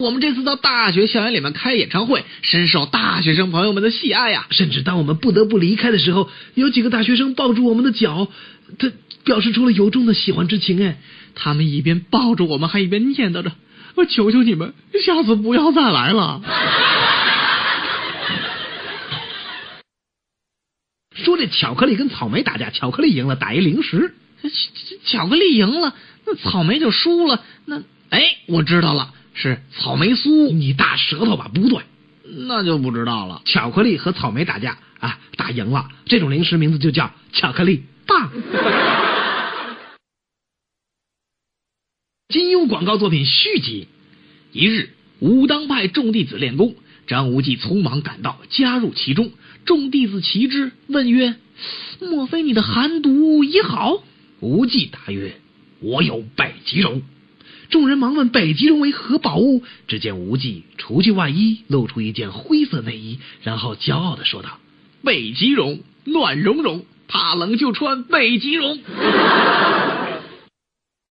我们这次到大学校园里面开演唱会，深受大学生朋友们的喜爱呀。甚至当我们不得不离开的时候，有几个大学生抱住我们的脚，他表示出了由衷的喜欢之情。哎，他们一边抱着我们，还一边念叨着：“我求求你们，下次不要再来了。”说这巧克力跟草莓打架，巧克力赢了，打一零食。巧克力赢了，那草莓就输了。那哎，我知道了。是草莓酥，你大舌头吧？不对，那就不知道了。巧克力和草莓打架啊，打赢了，这种零食名字就叫巧克力棒。金庸广告作品续集。一日，武当派众弟子练功，张无忌匆忙赶到，加入其中。众弟子齐之，问曰：“莫非你的寒毒已好？”无忌答曰：“我有北极绒。”众人忙问：“北极绒为何宝物？”只见无忌除去外衣，露出一件灰色内衣，然后骄傲的说道：“北极绒，暖融融，怕冷就穿北极绒。”